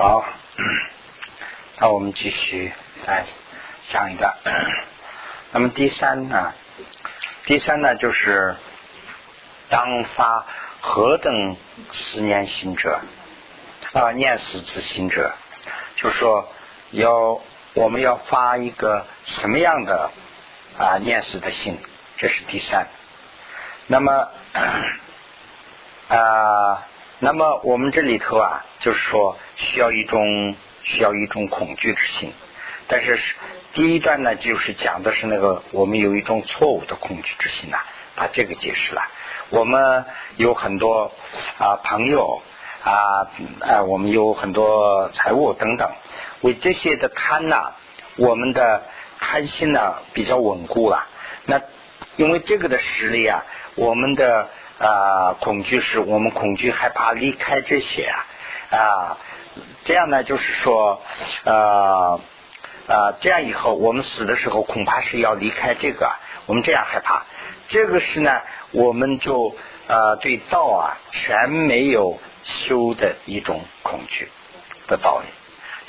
好，那我们继续再讲一个。那么第三呢？第三呢，就是当发何等思念心者啊，念死之心者，就说要我们要发一个什么样的啊念死的心，这是第三。那么 啊。那么我们这里头啊，就是说需要一种需要一种恐惧之心，但是第一段呢，就是讲的是那个我们有一种错误的恐惧之心呐，把这个解释了。我们有很多啊朋友啊，啊我们有很多财物等等，为这些的贪呐，我们的贪心呢比较稳固了。那因为这个的实力啊，我们的。啊，恐惧是我们恐惧害怕离开这些啊啊，这样呢就是说呃啊这样以后我们死的时候恐怕是要离开这个，我们这样害怕，这个是呢我们就呃对道啊全没有修的一种恐惧的道理。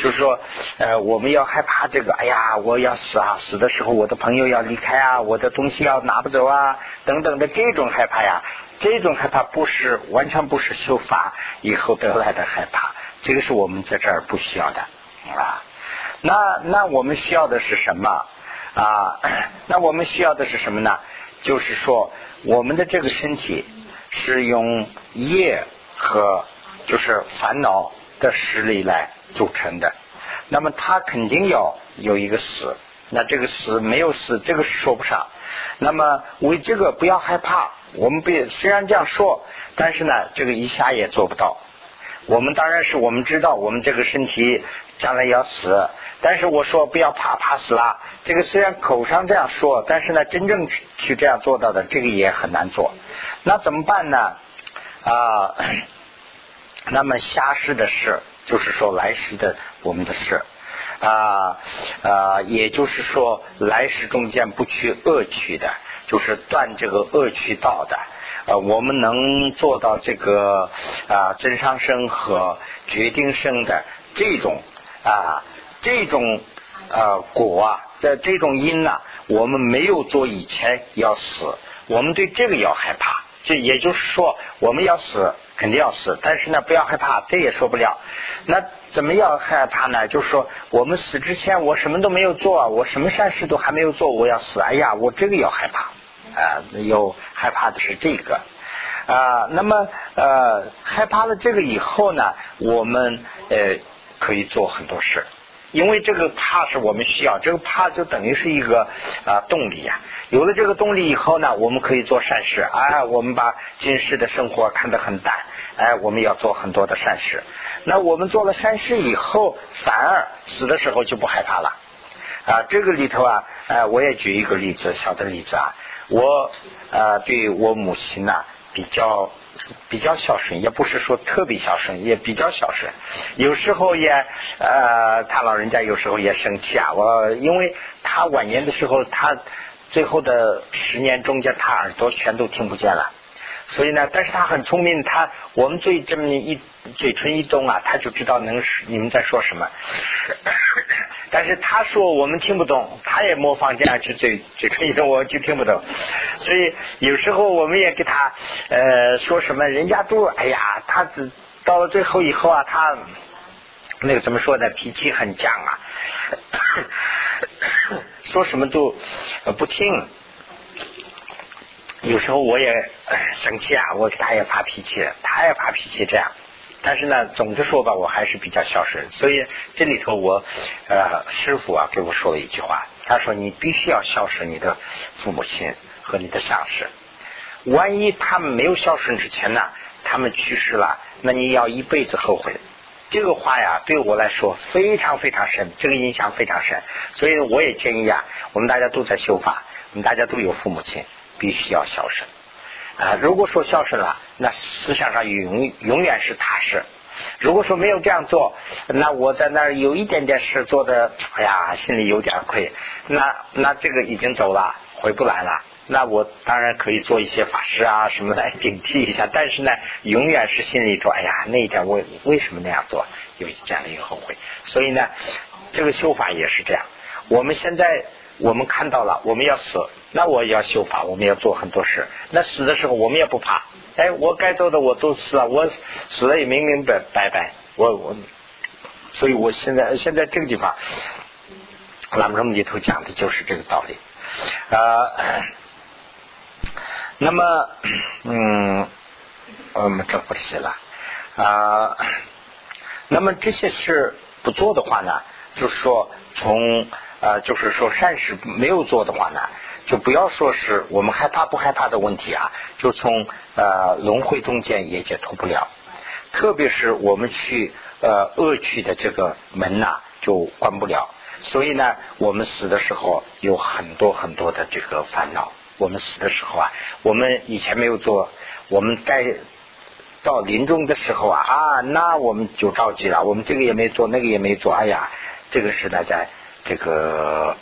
就是说，呃，我们要害怕这个，哎呀，我要死啊，死的时候我的朋友要离开啊，我的东西要拿不走啊，等等的这种害怕呀，这种害怕不是完全不是修法以后得来的害怕，这个是我们在这儿不需要的啊。那那我们需要的是什么啊？那我们需要的是什么呢？就是说，我们的这个身体是用业和就是烦恼的实力来。组成的，那么他肯定要有一个死，那这个死没有死，这个说不上。那么为这个不要害怕，我们不虽然这样说，但是呢，这个一下也做不到。我们当然是我们知道我们这个身体将来要死，但是我说不要怕，怕死了。这个虽然口上这样说，但是呢，真正去这样做到的，这个也很难做。那怎么办呢？啊，那么下世的事。就是说来世的我们的事啊啊，也就是说来世中间不去恶趣的，就是断这个恶趣道的。呃，我们能做到这个啊真上生和决定生的这种啊这种呃果啊，在这种因呢，我们没有做以前要死，我们对这个要害怕。就也就是说，我们要死。肯定要死，但是呢，不要害怕，这也说不了。那怎么要害怕呢？就是说，我们死之前，我什么都没有做，我什么善事都还没有做，我要死。哎呀，我这个要害怕啊！有害怕的是这个啊。那么呃，害怕了这个以后呢，我们呃可以做很多事。因为这个怕是我们需要，这个怕就等于是一个啊动力呀。有了这个动力以后呢，我们可以做善事。哎，我们把今世的生活看得很淡，哎，我们要做很多的善事。那我们做了善事以后，反而死的时候就不害怕了。啊，这个里头啊，哎，我也举一个例子，小的例子啊，我啊对我母亲呢比较。比较孝顺，也不是说特别孝顺，也比较孝顺。有时候也呃，他老人家有时候也生气啊。我因为他晚年的时候，他最后的十年中间，他耳朵全都听不见了。所以呢，但是他很聪明，他我们最这么一嘴唇一动啊，他就知道能你们在说什么。但是他说我们听不懂，他也模仿这样去嘴嘴唇一动，我就听不懂。所以有时候我们也给他呃说什么，人家都哎呀，他只到了最后以后啊，他那个怎么说呢？脾气很犟啊，说什么都不听。有时候我也生气啊，我给他也发脾气，他也发脾气，这样。但是呢，总的说吧，我还是比较孝顺。所以这里头我呃师傅啊给我说了一句话，他说你必须要孝顺你的父母亲和你的上司。万一他们没有孝顺之前呢，他们去世了，那你要一辈子后悔。这个话呀，对我来说非常非常深，这个印象非常深。所以我也建议啊，我们大家都在修法，我们大家都有父母亲。必须要孝顺啊！如果说孝顺了，那思想上永永远是踏实。如果说没有这样做，那我在那儿有一点点事做的，哎呀，心里有点亏。那那这个已经走了，回不来了。那我当然可以做一些法事啊什么来顶替一下，但是呢，永远是心里说，哎呀，那一点我为什么那样做？有这样的一个后悔。所以呢，这个修法也是这样。我们现在我们看到了，我们要死，那我也要修法，我们要做很多事。那死的时候，我们也不怕。哎，我该做的我都死了，我死了也明明白白白。我我，所以我现在现在这个地方，咱们这么里头讲的就是这个道理啊。那么，嗯，我们这不写了啊。那么这些事不做的话呢，就是说从呃，就是说善事没有做的话呢，就不要说是我们害怕不害怕的问题啊，就从呃轮回中间也解脱不了。特别是我们去呃恶趣的这个门呐，就关不了。所以呢，我们死的时候有很多很多的这个烦恼。我们死的时候啊，我们以前没有做，我们该到临终的时候啊啊，那我们就着急了。我们这个也没做，那个也没做，哎呀，这个是呢，在这个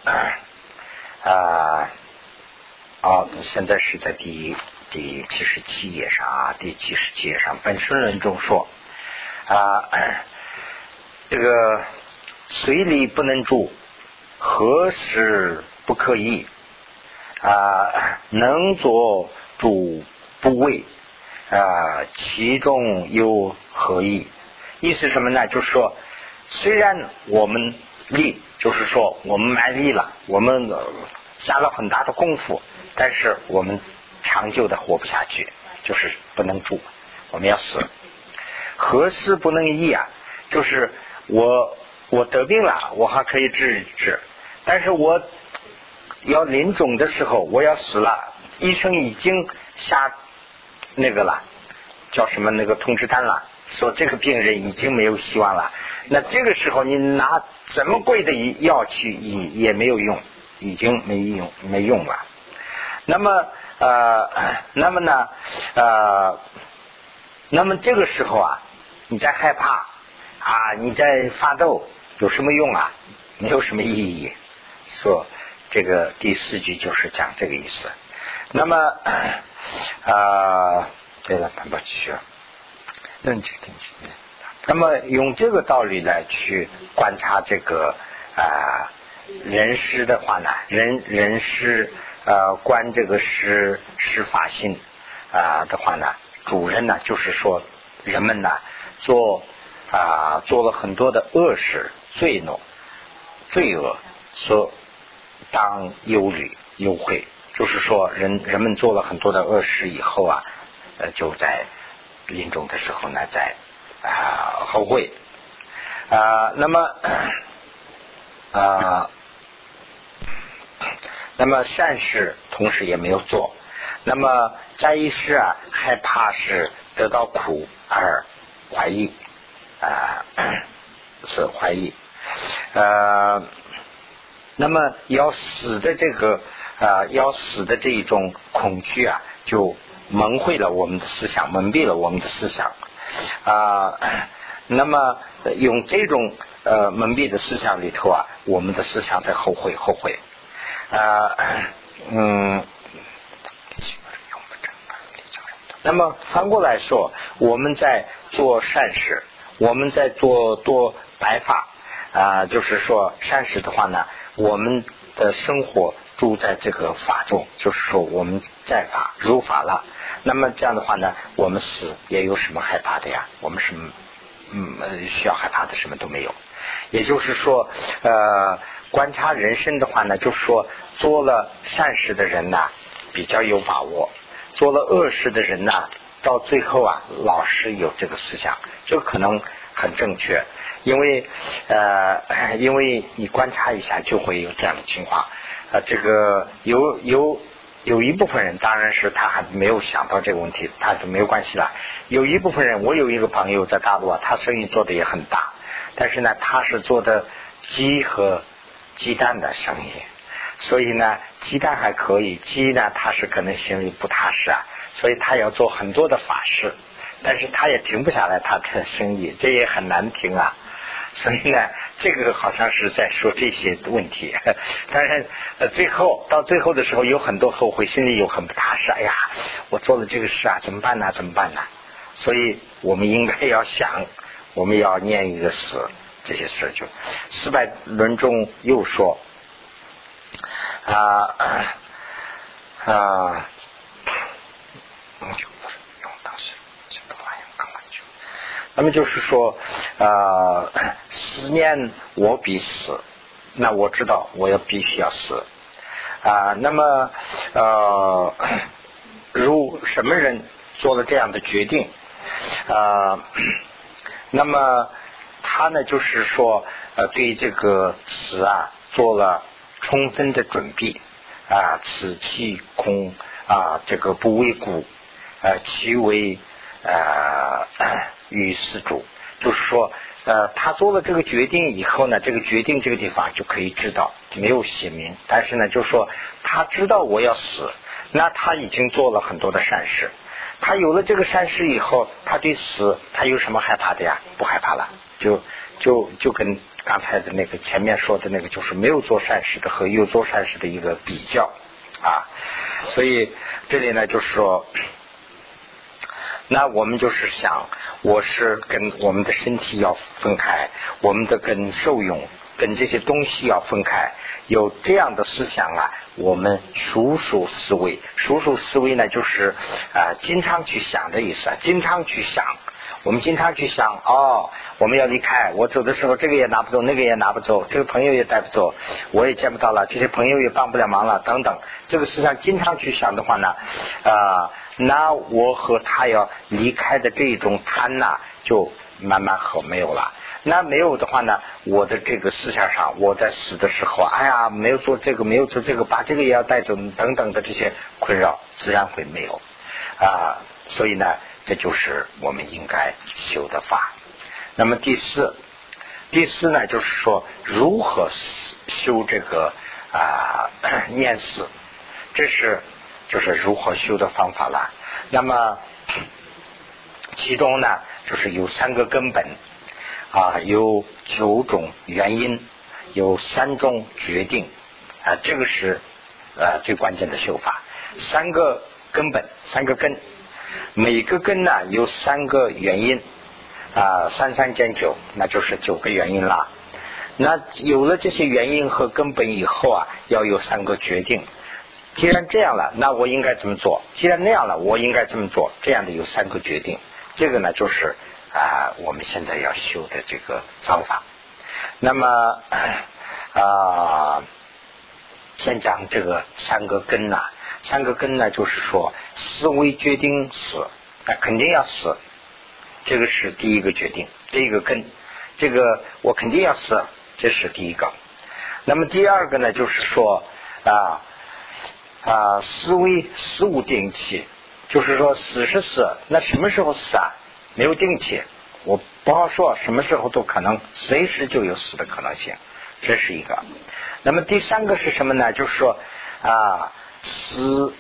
啊，好，现在是在第第七十七页上啊，第七十七页上本身论中说啊，这个随礼不能住，何时不可以？啊，能做主不为啊，其中有何意？意思什么呢？就是说，虽然我们力，就是说我们卖力了，我们下了很大的功夫，但是我们长久的活不下去，就是不能住，我们要死。何事不能医啊？就是我我得病了，我还可以治一治，但是我。要临终的时候，我要死了，医生已经下那个了，叫什么那个通知单了，说这个病人已经没有希望了。那这个时候你拿怎么贵的药去医也没有用，已经没用没用了。那么呃，那么呢呃，那么这个时候啊，你在害怕啊，你在发抖，有什么用啊？没有什么意义，说。这个第四句就是讲这个意思。那么啊，对了，潘宝继论这个东西。那么用这个道理来去观察这个啊人师的话呢，人人师呃观这个施施法性啊的话呢，主人呢就是说人们呢做啊做了很多的恶事、罪恶、罪恶所。当忧虑、忧悔，就是说，人人们做了很多的恶事以后啊，呃，就在临终的时候呢，在啊后悔啊，那么啊，那么善事同时也没有做，那么在一时啊，害怕是得到苦而怀疑啊，是怀疑呃。那么要死的这个啊，要死的这一种恐惧啊，就蒙蔽了我们的思想，蒙蔽了我们的思想啊。那么用这种呃蒙蔽的思想里头啊，我们的思想在后悔后悔啊嗯。那么反过来说，我们在做善事，我们在做做白法啊，就是说善事的话呢。我们的生活住在这个法中，就是说我们在法如法了。那么这样的话呢，我们死也有什么害怕的呀？我们什么嗯需要害怕的什么都没有。也就是说，呃，观察人生的话呢，就说做了善事的人呢比较有把握，做了恶事的人呢，到最后啊老是有这个思想，这可能很正确。因为呃，因为你观察一下就会有这样的情况啊。这个有有有一部分人，当然是他还没有想到这个问题，他就没有关系了。有一部分人，我有一个朋友在大陆啊，他生意做的也很大，但是呢，他是做的鸡和鸡蛋的生意，所以呢，鸡蛋还可以，鸡呢，它是可能心里不踏实啊，所以它要做很多的法事，但是它也停不下来它的生意，这也很难停啊。所以呢，这个好像是在说这些问题，但是呃，最后到最后的时候，有很多后悔，心里又很不踏实。哎呀，我做了这个事啊，怎么办呢？怎么办呢？所以我们应该要想，我们要念一个死，这些事就四百论中又说啊啊。那么就是说，呃，思念我必死，那我知道我要必须要死啊。那么呃，如什么人做了这样的决定啊？那么他呢，就是说呃，对这个死啊做了充分的准备啊，此气空啊，这个不为故，呃，其为呃。与施主，就是说，呃，他做了这个决定以后呢，这个决定这个地方就可以知道，没有写明，但是呢，就是说他知道我要死，那他已经做了很多的善事，他有了这个善事以后，他对死他有什么害怕的呀？不害怕了，就就就跟刚才的那个前面说的那个，就是没有做善事的和有做善事的一个比较啊，所以这里呢，就是说。那我们就是想，我是跟我们的身体要分开，我们的跟受用跟这些东西要分开，有这样的思想啊，我们熟熟思维，熟熟思维呢，就是啊，经常去想的意思啊，经常去想，我们经常去想，哦，我们要离开，我走的时候，这个也拿不走，那个也拿不走，这个朋友也带不走，我也见不到了，这些朋友也帮不了忙了，等等，这个思想经常去想的话呢，啊。那我和他要离开的这种贪呐，就慢慢和没有了。那没有的话呢，我的这个思想上，我在死的时候，哎呀，没有做这个，没有做这个，把这个也要带走，等等的这些困扰，自然会没有啊。所以呢，这就是我们应该修的法。那么第四，第四呢，就是说如何修这个啊念死，这是。就是如何修的方法了。那么其中呢，就是有三个根本啊，有九种原因，有三种决定啊，这个是呃最关键的修法。三个根本，三个根，每个根呢有三个原因啊，三三减九，那就是九个原因了。那有了这些原因和根本以后啊，要有三个决定。既然这样了，那我应该怎么做？既然那样了，我应该怎么做。这样的有三个决定，这个呢就是啊，我们现在要修的这个方法。那么啊，先讲这个三个根呐，三个根呢，就是说思维决定死，那肯定要死，这个是第一个决定，第一个根，这个我肯定要死，这是第一个。那么第二个呢，就是说啊。啊，思维死无定期，就是说死是死，那什么时候死啊？没有定期，我不好说，什么时候都可能，随时就有死的可能性，这是一个。那么第三个是什么呢？就是说啊，死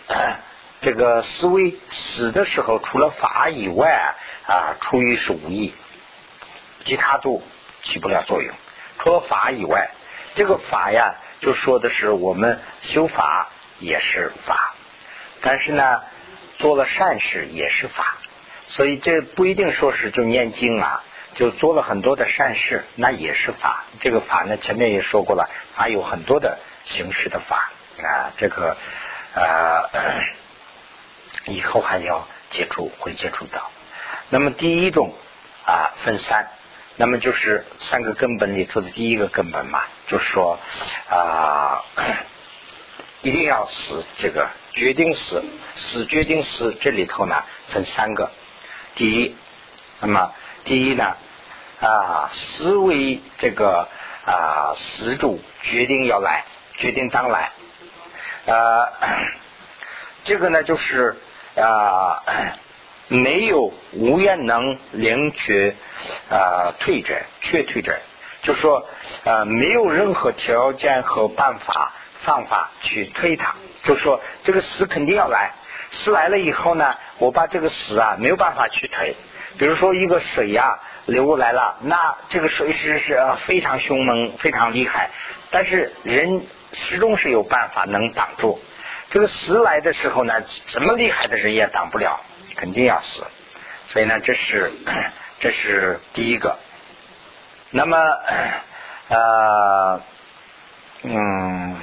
这个思维死的时候，除了法以外啊，出于是无意，其他都起不了作用。除了法以外，这个法呀，就说的是我们修法。也是法，但是呢，做了善事也是法，所以这不一定说是就念经啊，就做了很多的善事，那也是法。这个法呢，前面也说过了，法有很多的形式的法啊，这个呃，以后还要接触，会接触到。那么第一种啊，分三，那么就是三个根本里头的第一个根本嘛，就是说啊。一定要死，这个决定死，死决定死，这里头呢分三个。第一，那么第一呢啊，思维这个啊死主决定要来，决定当来。呃，这个呢就是啊没有无愿能领取啊退者，却退者，就说啊没有任何条件和办法。方法去推它，就说这个死肯定要来，死来了以后呢，我把这个死啊没有办法去推。比如说一个水呀流过来了，那这个水是是非常凶猛、非常厉害，但是人始终是有办法能挡住。这个死来的时候呢，怎么厉害的人也挡不了，肯定要死。所以呢，这是 这是第一个。那么呃嗯，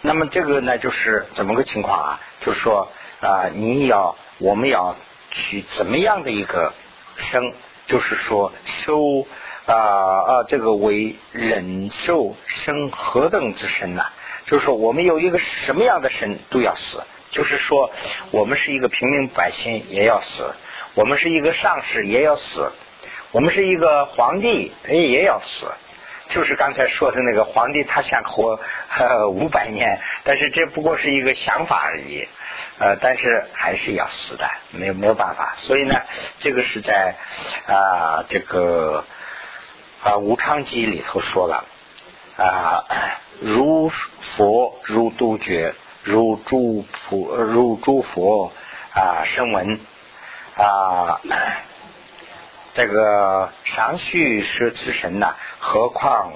那么这个呢就是怎么个情况啊？就是说啊，你要我们要去怎么样的一个生？就是说受啊啊这个为忍受生何等之身呢？就是说我们有一个什么样的身都要死。就是说我们是一个平民百姓也要死，我们是一个上士也要死，我们是一个皇帝也要死。就是刚才说的那个皇帝，他想活五百年，但是这不过是一个想法而已。呃，但是还是要死的，没有没有办法。所以呢，这个是在啊这个啊无常记里头说了啊，如佛如杜绝，如诸普如诸佛啊声闻啊，这个上须是此神呐，何况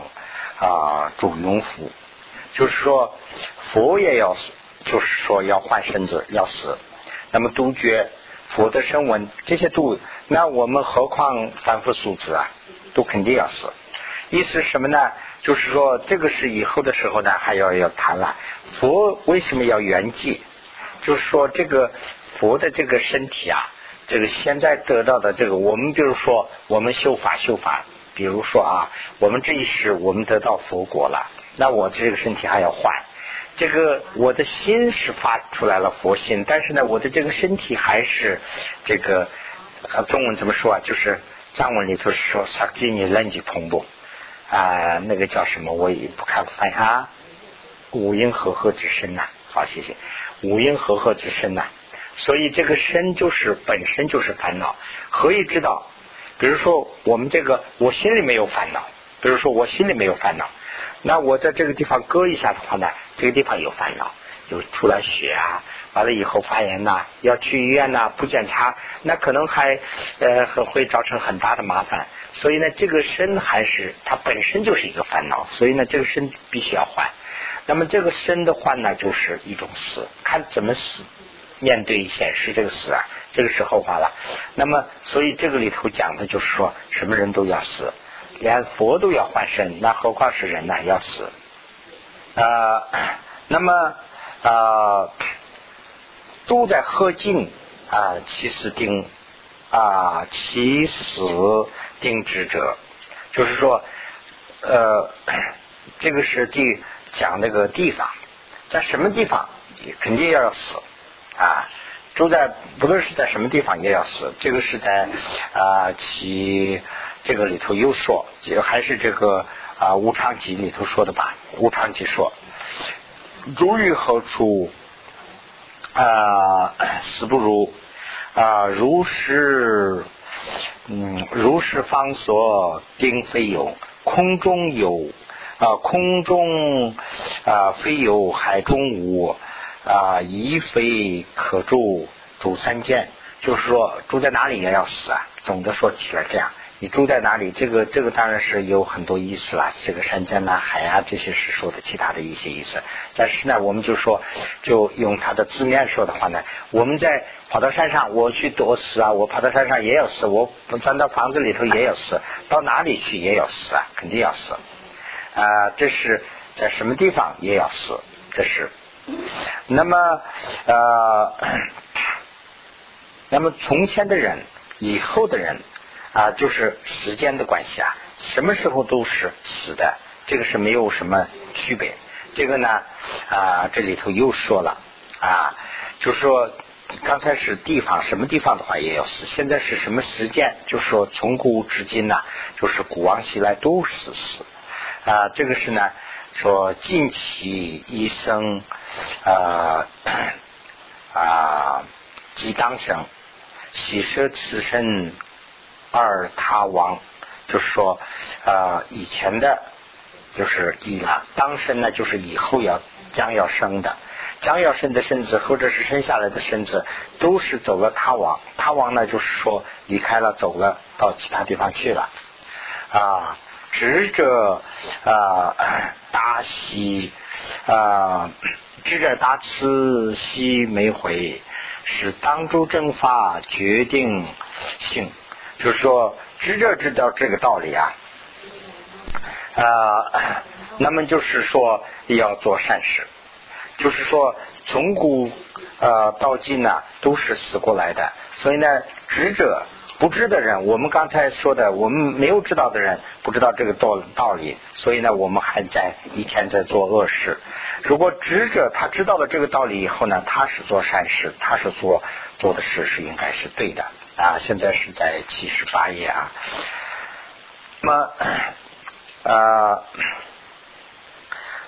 啊主庸夫，就是说佛也要死。就是说要换身子要死，那么杜绝佛的声闻这些都，那我们何况凡夫俗子啊，都肯定要死。意思什么呢？就是说这个是以后的时候呢，还要要谈了。佛为什么要圆寂？就是说这个佛的这个身体啊，这个现在得到的这个，我们比如说我们修法修法，比如说啊，我们这一世我们得到佛果了，那我这个身体还要换。这个我的心是发出来了佛心，但是呢，我的这个身体还是这个呃中文怎么说啊？就是藏文里头是说萨基尼楞吉蓬布啊，那个叫什么？我也不看翻啊。五阴和合之身呐，好，谢谢。五阴和合之身呐，所以这个身就是本身就是烦恼。何以知道？比如说我们这个，我心里没有烦恼。比如说我心里没有烦恼。那我在这个地方割一下的话呢，这个地方有烦恼，有出了血啊，完了以后发炎呐，要去医院呐，不检查，那可能还呃很会造成很大的麻烦。所以呢，这个身还是它本身就是一个烦恼，所以呢，这个身必须要换。那么这个身的换呢，就是一种死，看怎么死，面对显示这个死啊，这个是后话了。那么，所以这个里头讲的就是说，什么人都要死。连佛都要换身，那何况是人呢？要死啊！那么啊，都在何境啊？其死定啊，其死定之者，就是说，呃，这个是地讲那个地方，在什么地方肯定要死啊！住在不论是在什么地方也要死，这个是在啊其。这个里头又说，这个还是这个啊《无常集》里头说的吧，《无常集》说，如于何处啊 死不如啊如是嗯如是方所定非有空中有啊空中啊非有海中无啊疑非可住住三界，就是说住在哪里也要死啊。总的说起来这样。你住在哪里？这个这个当然是有很多意思了。这个山间呐、海啊，这些是说的其他的一些意思。但是呢，我们就说，就用它的字面说的话呢，我们在跑到山上，我去躲死啊，我跑到山上也要死，我钻到房子里头也要死，到哪里去也要死啊，肯定要死啊。这是在什么地方也要死，这是。那么呃，那么从前的人，以后的人。啊，就是时间的关系啊，什么时候都是死的，这个是没有什么区别。这个呢，啊，这里头又说了啊，就是说刚才是地方，什么地方的话也要死。现在是什么时间？就是说从古至今呢，就是古往昔来都是死啊。这个是呢，说近期一生啊啊即当生，喜舍此身。二他亡，就是说，呃，以前的，就是已了；当生呢，就是以后要将要生的，将要生的身子，或者是生下来的身子，都是走了他亡。他亡呢，就是说离开了，走了，到其他地方去了。啊，执者啊，大喜啊，执者大慈喜没回，是当诸正法决定性。就是说，知者知道这个道理啊，啊，那么就是说要做善事，就是说从古呃到今呢都是死过来的，所以呢知者。不知的人，我们刚才说的，我们没有知道的人，不知道这个道道理，所以呢，我们还在一天在做恶事。如果知者他知道了这个道理以后呢，他是做善事，他是做做的事是应该是对的啊。现在是在七十八页啊。那么啊，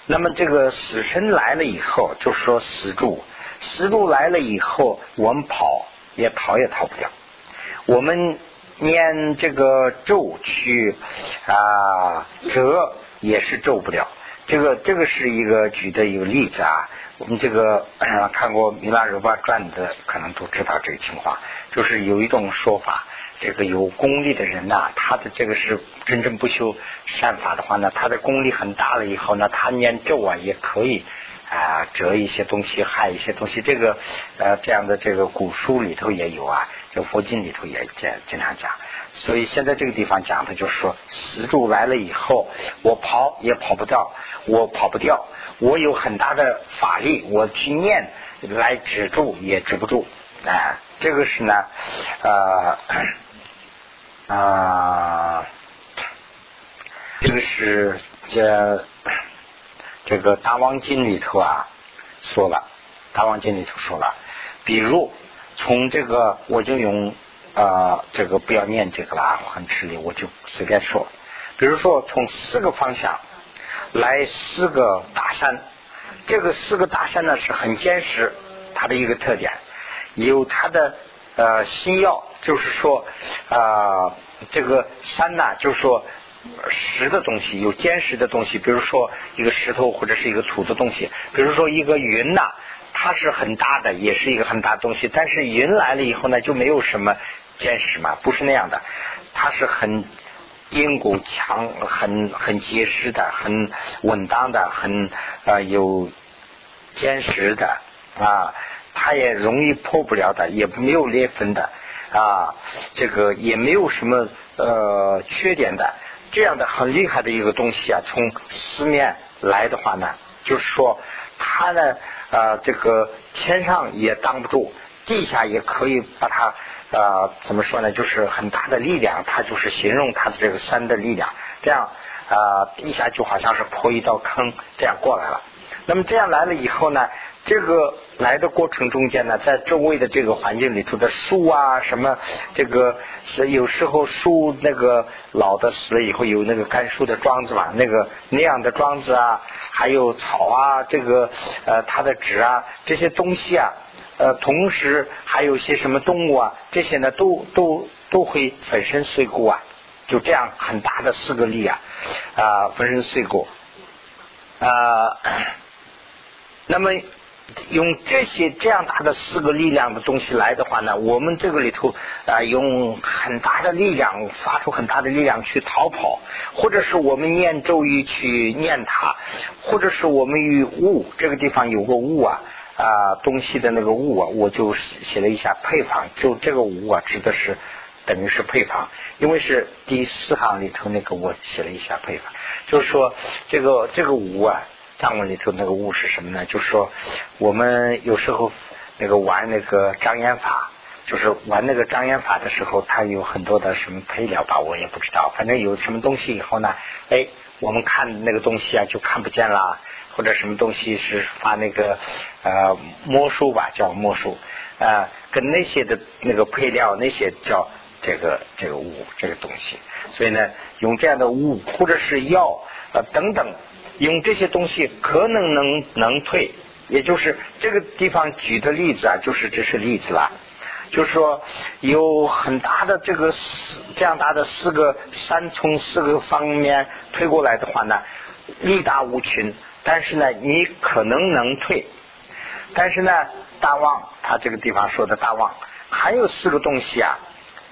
那么这个死神来了以后，就说死柱，死柱来了以后，我们跑也逃也逃不掉。我们念这个咒去啊折也是咒不了，这个这个是一个举的一个例子啊。我们这个看过《弥勒如巴传》的，可能都知道这个情况。就是有一种说法，这个有功力的人呐，他的这个是真正不修善法的话呢，他的功力很大了以后呢，他念咒啊也可以。啊，折一些东西，害一些东西，这个呃，这样的这个古书里头也有啊，就佛经里头也经经常讲。所以现在这个地方讲的就是说，石柱来了以后，我跑也跑不掉，我跑不掉，我有很大的法力，我去念来止住也止不住。啊，这个是呢，呃啊，这个是这。这个大王经里头啊说了，大王经里头说了，比如从这个我就用啊这个不要念这个了，很吃力，我就随便说。比如说从四个方向来四个大山，这个四个大山呢是很坚实，它的一个特点有它的呃星耀，就是说啊这个山呢就是说。实的东西有坚实的东西，比如说一个石头或者是一个土的东西，比如说一个云呐，它是很大的，也是一个很大的东西。但是云来了以后呢，就没有什么坚实嘛，不是那样的，它是很筋骨强、很很结实的、很稳当的、很呃有坚实的啊，它也容易破不了的，也没有裂缝的啊，这个也没有什么呃缺点的。这样的很厉害的一个东西啊，从四面来的话呢，就是说它呢啊，这个天上也挡不住，地下也可以把它啊，怎么说呢？就是很大的力量，它就是形容它的这个山的力量。这样啊，地下就好像是破一道坑，这样过来了。那么这样来了以后呢？这个来的过程中间呢，在周围的这个环境里头的树啊，什么这个是有时候树那个老的死了以后有那个干树的桩子嘛，那个那样的桩子啊，还有草啊，这个呃它的纸啊这些东西啊，呃同时还有些什么动物啊，这些呢都都都会粉身碎骨啊，就这样很大的四个力啊啊粉身碎骨啊，那么。用这些这样大的四个力量的东西来的话呢，我们这个里头啊，用很大的力量发出很大的力量去逃跑，或者是我们念咒语去念它，或者是我们与物这个地方有个物啊啊东西的那个物啊，我就写了一下配方，就这个物啊指的是等于是配方，因为是第四行里头那个我写了一下配方，就是说这个这个物啊。藏文里头那个物是什么呢？就是说，我们有时候那个玩那个障眼法，就是玩那个障眼法的时候，它有很多的什么配料吧，我也不知道。反正有什么东西以后呢，哎，我们看那个东西啊就看不见了，或者什么东西是发那个呃魔术吧，叫魔术啊，跟那些的那个配料那些叫这个这个物这个东西。所以呢，用这样的物或者是药呃等等。用这些东西可能能能退，也就是这个地方举的例子啊，就是这是例子了。就是说有很大的这个四这样大的四个山从四个方面推过来的话呢，力大无穷。但是呢，你可能能退。但是呢，大旺他这个地方说的大旺，还有四个东西啊，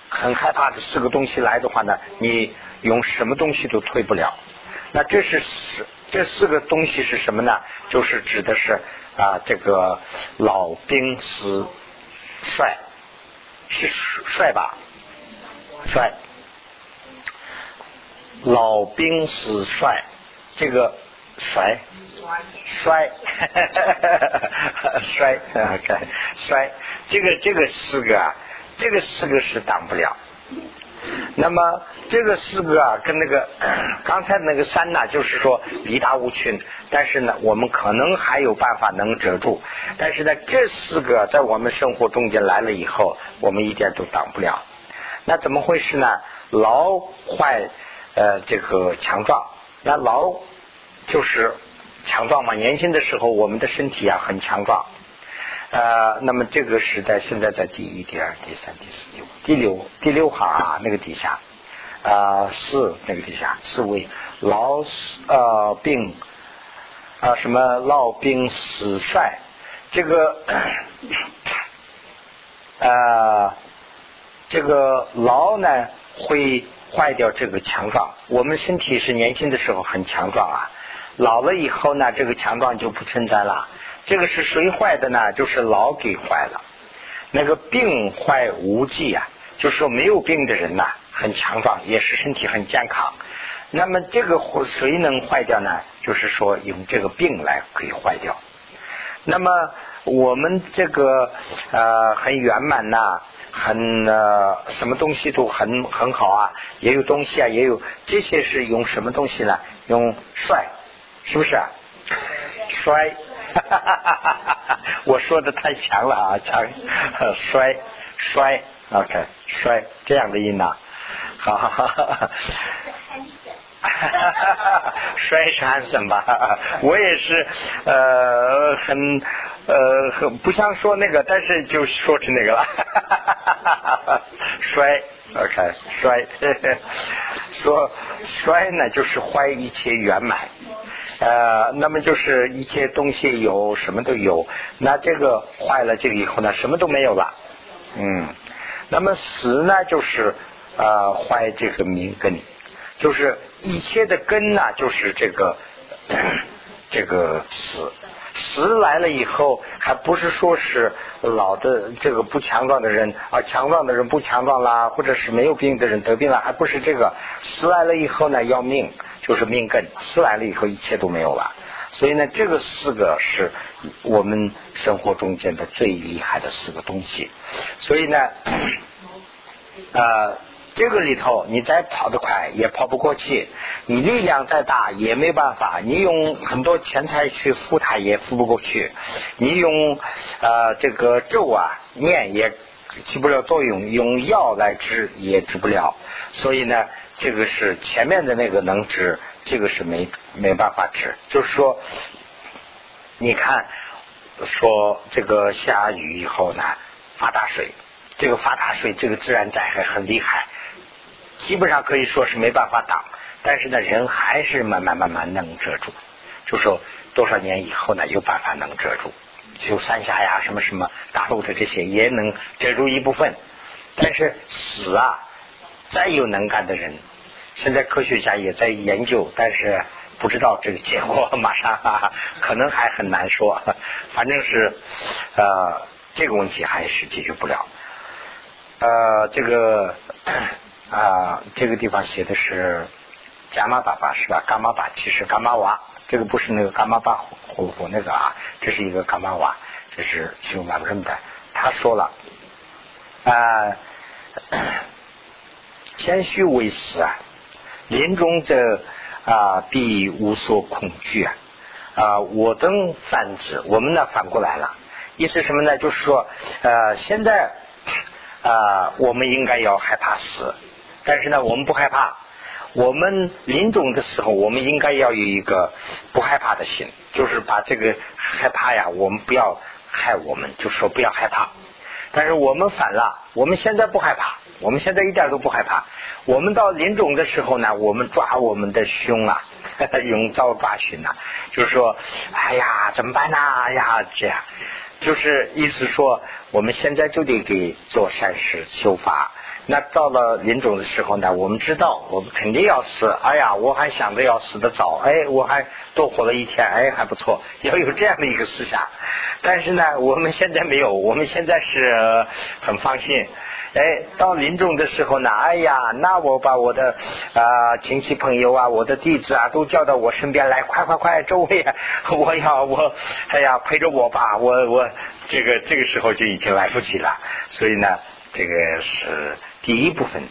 很害怕这四个东西来的话呢，你用什么东西都退不了。那这是四。这四个东西是什么呢？就是指的是啊，这个老兵死帅是帅吧？帅老兵死帅，这个衰衰衰，OK 衰，这个这个四个啊，这个四个是挡不了。那么这个四个啊，跟那个刚才那个三呢，就是说力大无穷。但是呢，我们可能还有办法能遮住。但是呢，这四个在我们生活中间来了以后，我们一点都挡不了。那怎么回事呢？老坏呃这个强壮，那老就是强壮嘛。年轻的时候，我们的身体啊很强壮。呃，那么这个时代现在在第一、第二、第三、第四、第五、第六、第六行啊，那个底下啊四那个底下四位老死呃病啊什么老病死衰，这个啊这个老呢会坏掉这个强壮。我们身体是年轻的时候很强壮啊，老了以后呢，这个强壮就不存在了。这个是谁坏的呢？就是老给坏了。那个病坏无忌啊，就是说没有病的人呐，很强壮，也是身体很健康。那么这个谁能坏掉呢？就是说用这个病来可以坏掉。那么我们这个呃很圆满呐，很呃什么东西都很很好啊，也有东西啊，也有这些是用什么东西呢？用帅，是不是？衰。哈哈哈哈哈哈！我说的太强了啊，强 衰衰，OK，衰这样的音呐，哈哈哈哈哈！哈哈哈哈哈！衰是安生吧？我也是呃很呃很不想说那个，但是就说成那个了，哈哈哈哈哈！衰，OK，衰，说衰呢就是坏一切圆满。呃，那么就是一切东西有什么都有，那这个坏了这个以后呢，什么都没有了。嗯，那么死呢，就是呃坏这个命根，就是一切的根呢，就是这个 这个死。死来了以后，还不是说是老的这个不强壮的人啊，强壮的人不强壮啦，或者是没有病的人得病了，还不是这个死来了以后呢，要命。就是命根，死完了以后一切都没有了，所以呢，这个四个是我们生活中间的最厉害的四个东西。所以呢，呃，这个里头你再跑得快也跑不过去，你力量再大也没办法，你用很多钱财去付它也付不过去，你用呃这个咒啊念也起不了作用，用药来治也治不了，所以呢。这个是前面的那个能治，这个是没没办法治。就是说，你看，说这个下雨以后呢，发大水，这个发大水，这个自然灾害很厉害，基本上可以说是没办法挡。但是呢，人还是慢慢慢慢能遮住。就说多少年以后呢，有办法能遮住。就三峡呀，什么什么大陆的这些也能遮住一部分。但是死啊，再有能干的人。现在科学家也在研究，但是不知道这个结果，马上 可能还很难说。反正是呃这个问题还是解决不了。呃，这个啊这个地方写的是伽马爸爸是吧？伽马爸其实伽马娃，这个不是那个伽马爸活活那个啊，这是一个伽马娃，这是用两个人的。他说了啊，谦虚为师啊。临终者啊，必无所恐惧啊！啊，我等反之，我们呢反过来了，意思什么呢？就是说，呃，现在啊，我们应该要害怕死，但是呢，我们不害怕。我们临终的时候，我们应该要有一个不害怕的心，就是把这个害怕呀，我们不要害我们，就说不要害怕。但是我们反了，我们现在不害怕，我们现在一点都不害怕。我们到临终的时候呢，我们抓我们的胸啊，用刀抓胸呐，就是说，哎呀，怎么办呢？哎呀，这样，就是意思说，我们现在就得给做善事修法。那到了临终的时候呢，我们知道我们肯定要死。哎呀，我还想着要死的早，哎，我还多活了一天，哎，还不错，要有这样的一个思想。但是呢，我们现在没有，我们现在是很放心，哎，到临终的时候呢，哎呀，那我把我的啊亲戚朋友啊，我的弟子啊，都叫到我身边来，快快快，周围，我要我，哎呀，陪着我吧，我我这个这个时候就已经来不及了。所以呢，这个是第一部分。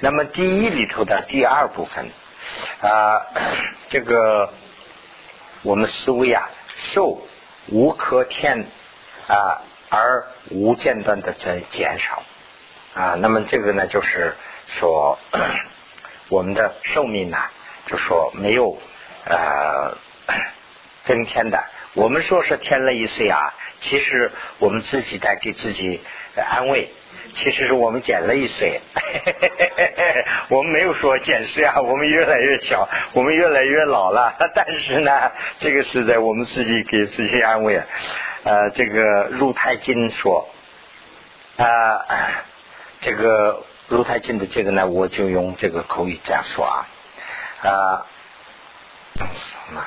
那么第一里头的第二部分啊，这个我们思维啊，受无可添啊，而无间断的在减少啊。那么这个呢，就是说我们的寿命呢，就说没有呃增添的。我们说是添了一岁啊，其实我们自己在给自己安慰。其实是我们减了一岁，我们没有说减岁啊，我们越来越小，我们越来越老了。但是呢，这个是在我们自己给自己安慰。呃，这个入太经说，啊，这个如太经的这个呢，我就用这个口语这样说啊，啊，什么？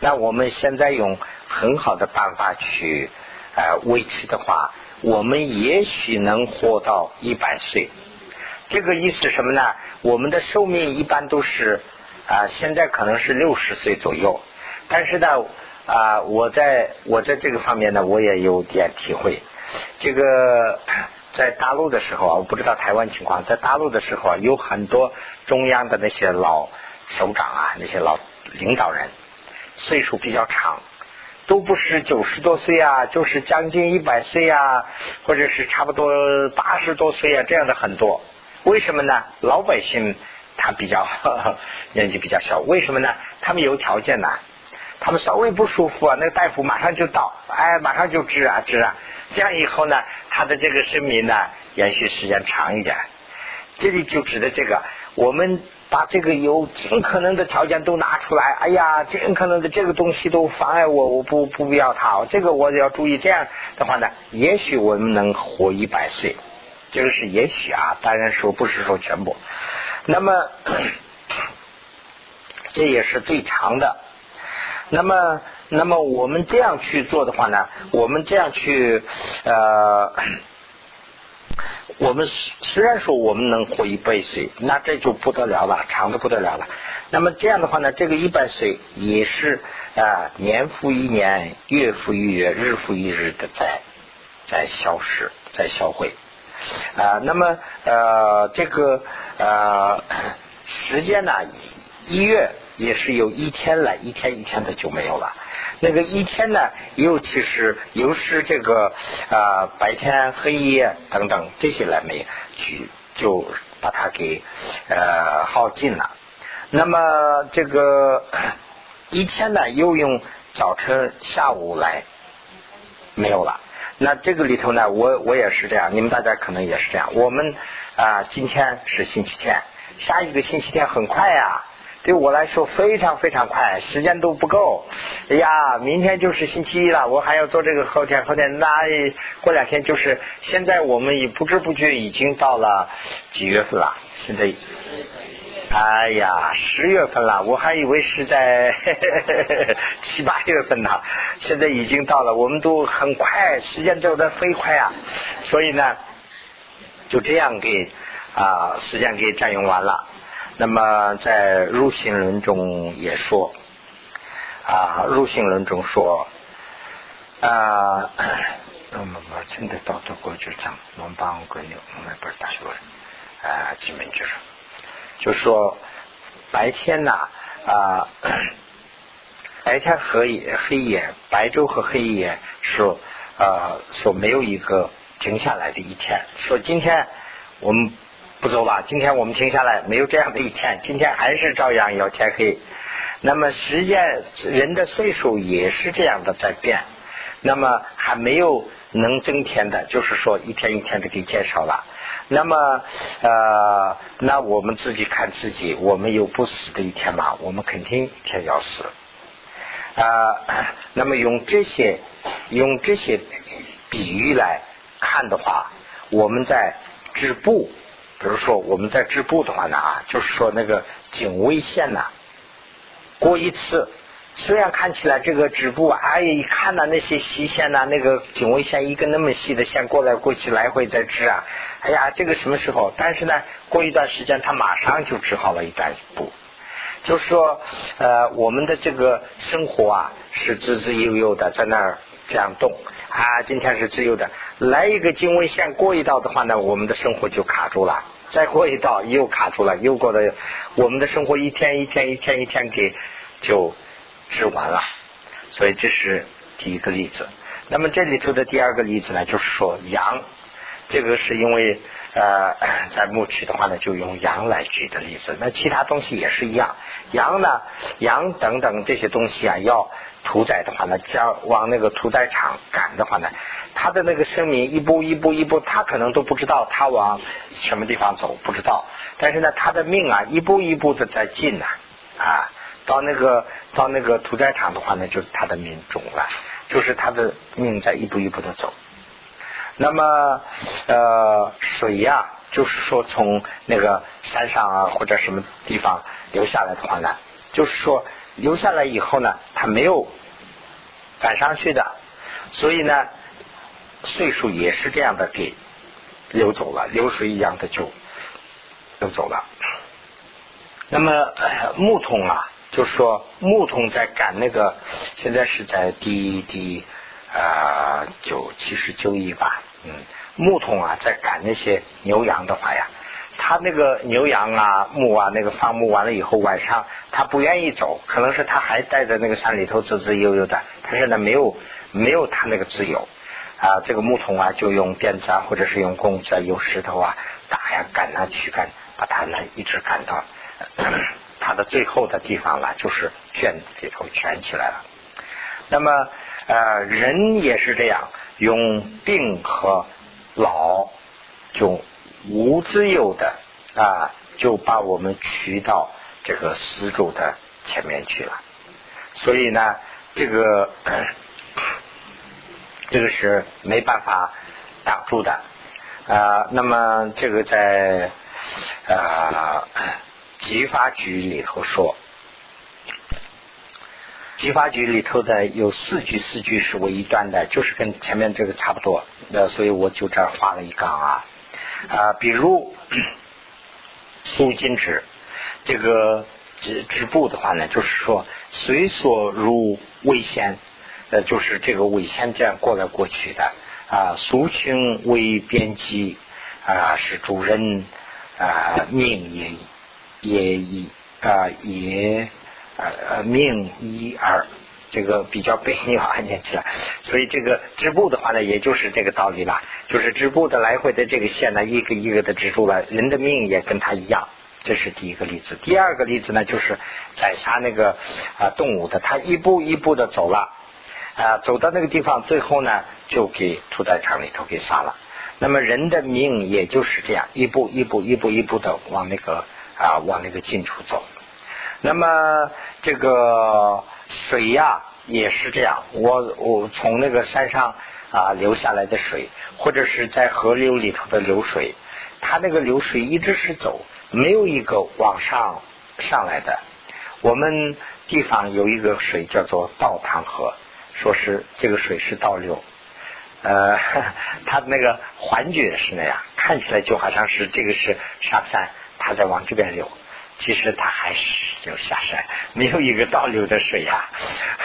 那我们现在用很好的办法去呃维持的话。我们也许能活到一百岁，这个意思什么呢？我们的寿命一般都是啊，现在可能是六十岁左右。但是呢，啊，我在我在这个方面呢，我也有点体会。这个在大陆的时候啊，我不知道台湾情况，在大陆的时候啊，有很多中央的那些老首长啊，那些老领导人，岁数比较长。都不是九十多岁啊，就是将近一百岁啊，或者是差不多八十多岁啊，这样的很多。为什么呢？老百姓他比较 年纪比较小，为什么呢？他们有条件呐，他们稍微不舒服啊，那个大夫马上就到，哎，马上就治啊治啊。这样以后呢，他的这个生命呢，延续时间长一点。这里就指的这个，我们。把这个有尽可能的条件都拿出来，哎呀，尽可能的这个东西都妨碍我，我不不要它，这个我要注意。这样的话呢，也许我们能活一百岁，这个是也许啊，当然说不是说全部。那么 这也是最长的。那么，那么我们这样去做的话呢，我们这样去呃。我们虽然说我们能活一百岁，那这就不得了了，长的不得了了。那么这样的话呢，这个一百岁也是啊，年复一年，月复一月，日复一日的在在消失，在销毁啊。那么呃，这个呃时间呢，一月也是有一天来，一天一天的就没有了。那个一天呢，尤其是又是这个啊白天黑夜等等这些来没去，就把它给呃耗尽了。那么这个 一天呢，又用早晨下午来没有了。那这个里头呢，我我也是这样，你们大家可能也是这样。我们啊，今天是星期天，下一个星期天很快呀。对我来说非常非常快，时间都不够。哎呀，明天就是星期一了，我还要做这个后天，后天那过两天就是。现在我们已不知不觉已经到了几月份了？现在，哎呀，十月份了，我还以为是在 七八月份呢。现在已经到了，我们都很快，时间走得飞快啊。所以呢，就这样给啊时间给占用完了。那么在入性论中也说啊，入性论中说啊，那么我真的到德国就讲，我们帮个牛，我们不是大学生啊，基本就是，就说白天呐啊，白天和黑夜，白昼和黑夜是啊，说没有一个停下来的一天，说今天我们。不走了，今天我们停下来，没有这样的一天，今天还是照样要天黑。那么时间，人的岁数也是这样的在变，那么还没有能增添的，就是说一天一天的给减少了。那么呃，那我们自己看自己，我们有不死的一天吗？我们肯定一天要死啊。那么用这些用这些比喻来看的话，我们在织布。比如说我们在织布的话呢啊，就是说那个警卫线呐，过一次虽然看起来这个织布，哎呀，一看呐那些细线呐，那个经纬线一根那么细的线过来过去来回在织啊，哎呀，这个什么时候？但是呢，过一段时间，他马上就织好了一段布。就是说，呃，我们的这个生活啊，是自自悠悠的在那儿这样动啊。今天是自由的，来一个经纬线过一道的话呢，我们的生活就卡住了；再过一道又卡住了，又过了，我们的生活一天一天一天一天给就治完了。所以这是第一个例子。那么这里头的第二个例子呢，就是说阳，这个是因为。呃，在牧区的话呢，就用羊来举的例子。那其他东西也是一样，羊呢，羊等等这些东西啊，要屠宰的话呢，将往那个屠宰场赶的话呢，它的那个生命一步一步一步，它可能都不知道它往什么地方走，不知道。但是呢，它的命啊，一步一步的在进呐，啊，到那个到那个屠宰场的话呢，就是它的命中了，就是它的命在一步一步的走。那么，呃，水呀，就是说从那个山上啊或者什么地方流下来的话呢，就是说流下来以后呢，它没有赶上去的，所以呢，岁数也是这样的给流走了，流水一样的就流走了。那么木桶啊，就是说木桶在赶那个，现在是在第第啊九七十九亿吧。嗯，牧童啊，在赶那些牛羊的话呀，他那个牛羊啊、牧啊，那个放牧完了以后，晚上他不愿意走，可能是他还待在那个山里头自自悠悠的，但是呢，没有没有他那个自由啊。这个牧童啊，就用鞭子啊，或者是用弓子、啊用石头啊打呀、赶啊、驱赶，把他呢一直赶到他的最后的地方了，就是圈里头圈起来了。那么呃，人也是这样。用病和老就无自由的啊，就把我们取到这个死主的前面去了。所以呢，这个 这个是没办法挡住的啊。那么这个在啊集法局里头说。集法局里头的有四句，四句是我一段的，就是跟前面这个差不多。那所以我就这儿画了一杠啊啊，比如苏金纸这个织织布的话呢，就是说随所入危险，呃，就是这个危险这样过来过去的啊。苏青为编辑啊，是主人啊，命也也也啊也。呃，命一二，这个比较别扭啊，念起来。所以这个织布的话呢，也就是这个道理了，就是织布的来回的这个线呢，一个一个的织住了，人的命也跟他一样。这是第一个例子。第二个例子呢，就是宰杀那个啊动物的，他一步一步的走了啊，走到那个地方，最后呢就给屠宰场里头给杀了。那么人的命也就是这样，一步一步一步一步的往那个啊往那个近处走。那么这个水呀也是这样，我我从那个山上啊流下来的水，或者是在河流里头的流水，它那个流水一直是走，没有一个往上上来的。我们地方有一个水叫做倒淌河，说是这个水是倒流，呃，它的那个环觉是那样，看起来就好像是这个是上山，它在往这边流。其实它还是要下山，没有一个倒流的水呀，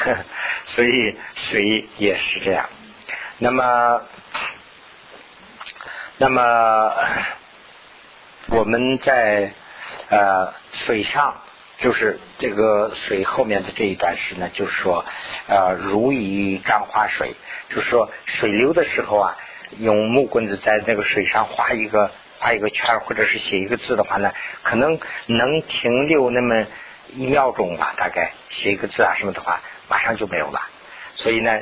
所以水也是这样。那么，那么我们在呃水上，就是这个水后面的这一段是呢，就是说呃如以张画水，就是说水流的时候啊，用木棍子在那个水上画一个。画一个圈或者是写一个字的话呢，可能能停留那么一秒钟吧，大概写一个字啊什么的话，马上就没有了。所以呢，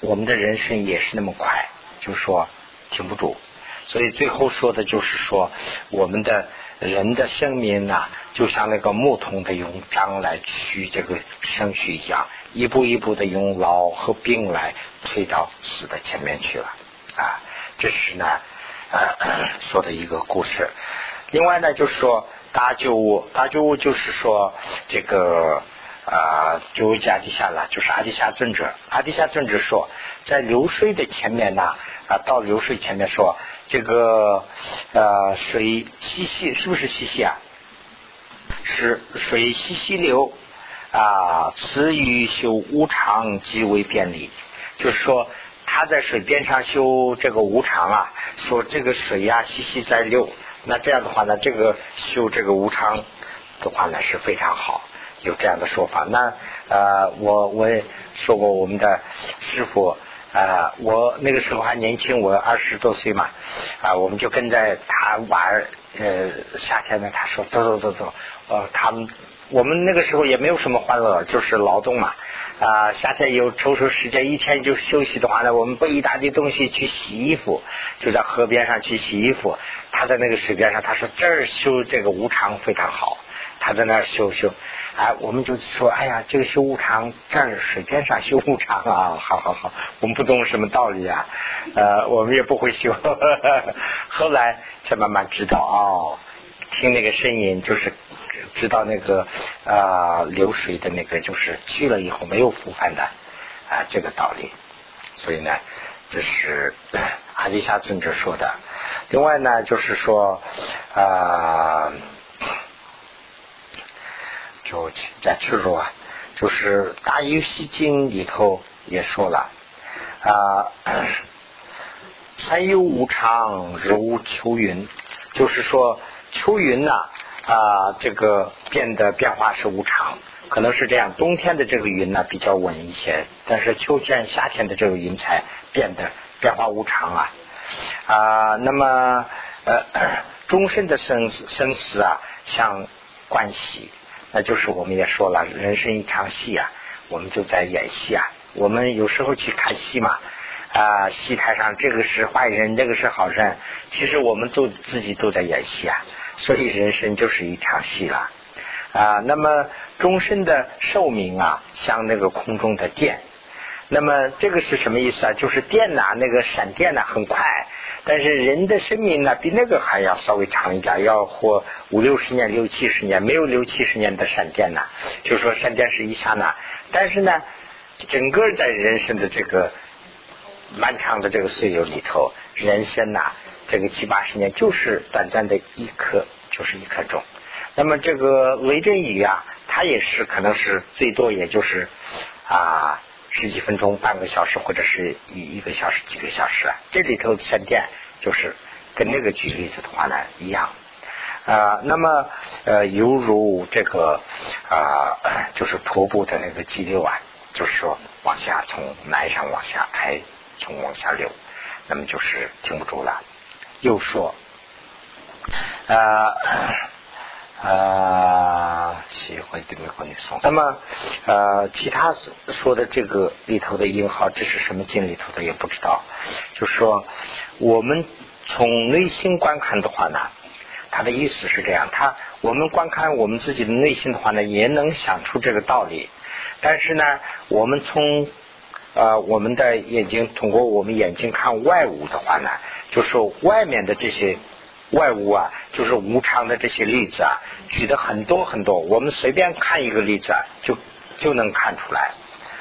我们的人生也是那么快，就是说停不住。所以最后说的就是说，我们的人的生命呐，就像那个木桶的用章来取这个生序一样，一步一步的用老和病来推到死的前面去了啊。这是呢。说的一个故事，另外呢，就是说大救物，大救物就是说这个啊，就阿底下了，就是阿底下尊者。阿底下尊者说，在流水的前面呢，啊，到流水前面说，这个呃，水细细是不是细细啊？是水细细流啊，此语修无常极为便利。就是说，他在水边上修这个无常啊，说这个水呀细细在流，那这样的话呢，这个修这个无常的话呢是非常好。有这样的说法，那呃，我我也说过我们的师傅啊，我那个时候还年轻，我二十多岁嘛，啊，我们就跟在他玩，呃，夏天呢，他说走走走走，呃，他们我们那个时候也没有什么欢乐，就是劳动嘛，啊，夏天有抽出时间一天就休息的话呢，我们背一大堆东西去洗衣服，就在河边上去洗衣服，他在那个水边上，他说这儿修这个无常非常好。他在那儿修修，哎，我们就说，哎呀，这个修无常，这儿水边上修无常啊，好好好，我们不懂什么道理啊，呃，我们也不会修，后来才慢慢知道哦，听那个声音就是知道那个啊流水的那个就是去了以后没有复返的啊这个道理，所以呢，这是阿底夏尊者说的，另外呢就是说啊。就再去说啊，就是《大游戏经》里头也说了啊，三有无常如秋云，就是说秋云呐，啊这个变得变化是无常，可能是这样。冬天的这个云呢比较稳一些，但是秋天、夏天的这个云彩变得变化无常啊啊。那么呃，终身的生死生死啊，像关系。那就是我们也说了，人生一场戏啊，我们就在演戏啊。我们有时候去看戏嘛，啊，戏台上这个是坏人，那个是好人，其实我们都自己都在演戏啊。所以人生就是一场戏了啊。那么终身的寿命啊，像那个空中的电。那么这个是什么意思啊？就是电呐，那个闪电呐，很快。但是人的生命呢，比那个还要稍微长一点，要活五六十年、六七十年，没有六七十年的闪电呢。就说闪电是一刹那，但是呢，整个在人生的这个漫长的这个岁月里头，人生呐，这个七八十年就是短暂的一刻，就是一刻钟。那么这个雷阵雨啊，它也是可能是最多也就是啊。十几分钟、半个小时，或者是一一个小时、几个小时啊，这里头闪电就是跟那个举例子的话呢一样啊。那么呃，犹如这个啊，就是瀑布的那个激流啊，就是说往下从南上往下开，从往下流，那么就是停不住了。又说啊。啊，喜欢对美国女送。那么，呃，其他说的这个里头的英号，这是什么经里头的也不知道。就说我们从内心观看的话呢，他的意思是这样：他我们观看我们自己的内心的话呢，也能想出这个道理。但是呢，我们从呃我们的眼睛通过我们眼睛看外物的话呢，就是外面的这些。外物啊，就是无常的这些例子啊，举的很多很多。我们随便看一个例子啊，就就能看出来。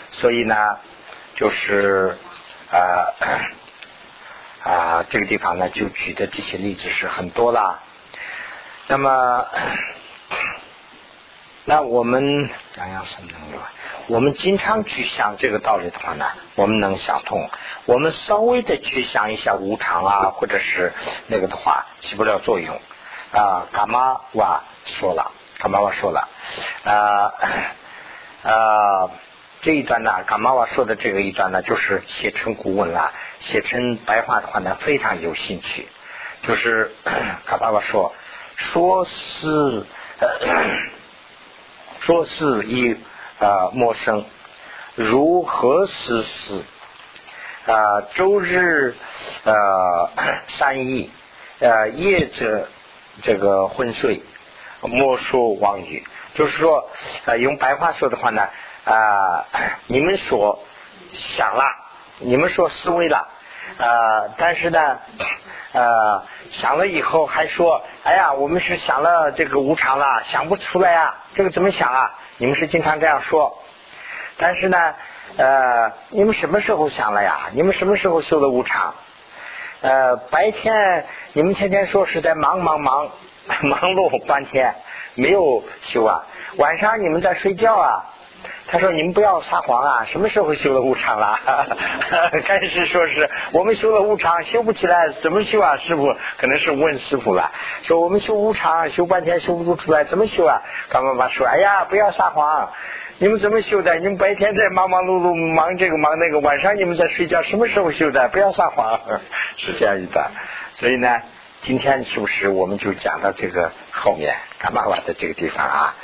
所以呢，就是啊啊，这个地方呢，就举的这些例子是很多了。那么，那我们两样什么能力？我们经常去想这个道理的话呢，我们能想通。我们稍微的去想一下无常啊，或者是那个的话，起不了作用啊。伽玛瓦说了，伽玛瓦说了啊啊，这一段呢，伽玛瓦说的这个一段呢，就是写成古文了，写成白话的话呢，非常有兴趣。就是伽玛瓦说，说是呃说是一。啊，陌生如何实施啊？周日啊，三亿啊，夜者这个昏睡，莫说妄语。就是说，啊，用白话说的话呢，啊，你们所想了，你们所思维了，呃，但是呢，呃，想了以后还说，哎呀，我们是想了这个无常了，想不出来啊，这个怎么想啊？你们是经常这样说，但是呢，呃，你们什么时候想了呀？你们什么时候修的无常？呃，白天你们天天说是在忙忙忙 忙碌半天，没有修啊。晚上你们在睡觉啊。他说：“你们不要撒谎啊！什么时候修了无常了？开始说是我们修了无常，修不起来，怎么修啊？师傅可能是问师傅了，说我们修无常，修半天修不出来，怎么修啊？”刚妈妈说：“哎呀，不要撒谎！你们怎么修的？你们白天在忙忙碌碌忙这个忙那个，晚上你们在睡觉，什么时候修的？不要撒谎，是这样一段。所以呢，今天是不是我们就讲到这个后面干妈妈的这个地方啊？